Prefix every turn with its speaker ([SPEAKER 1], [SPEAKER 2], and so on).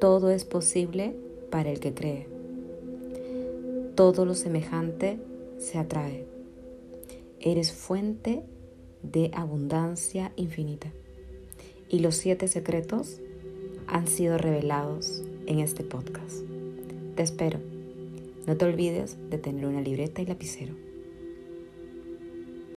[SPEAKER 1] Todo es posible para el que cree. Todo lo semejante se atrae. Eres fuente de abundancia infinita. Y los siete secretos han sido revelados en este podcast. Te espero. No te olvides de tener una libreta y lapicero.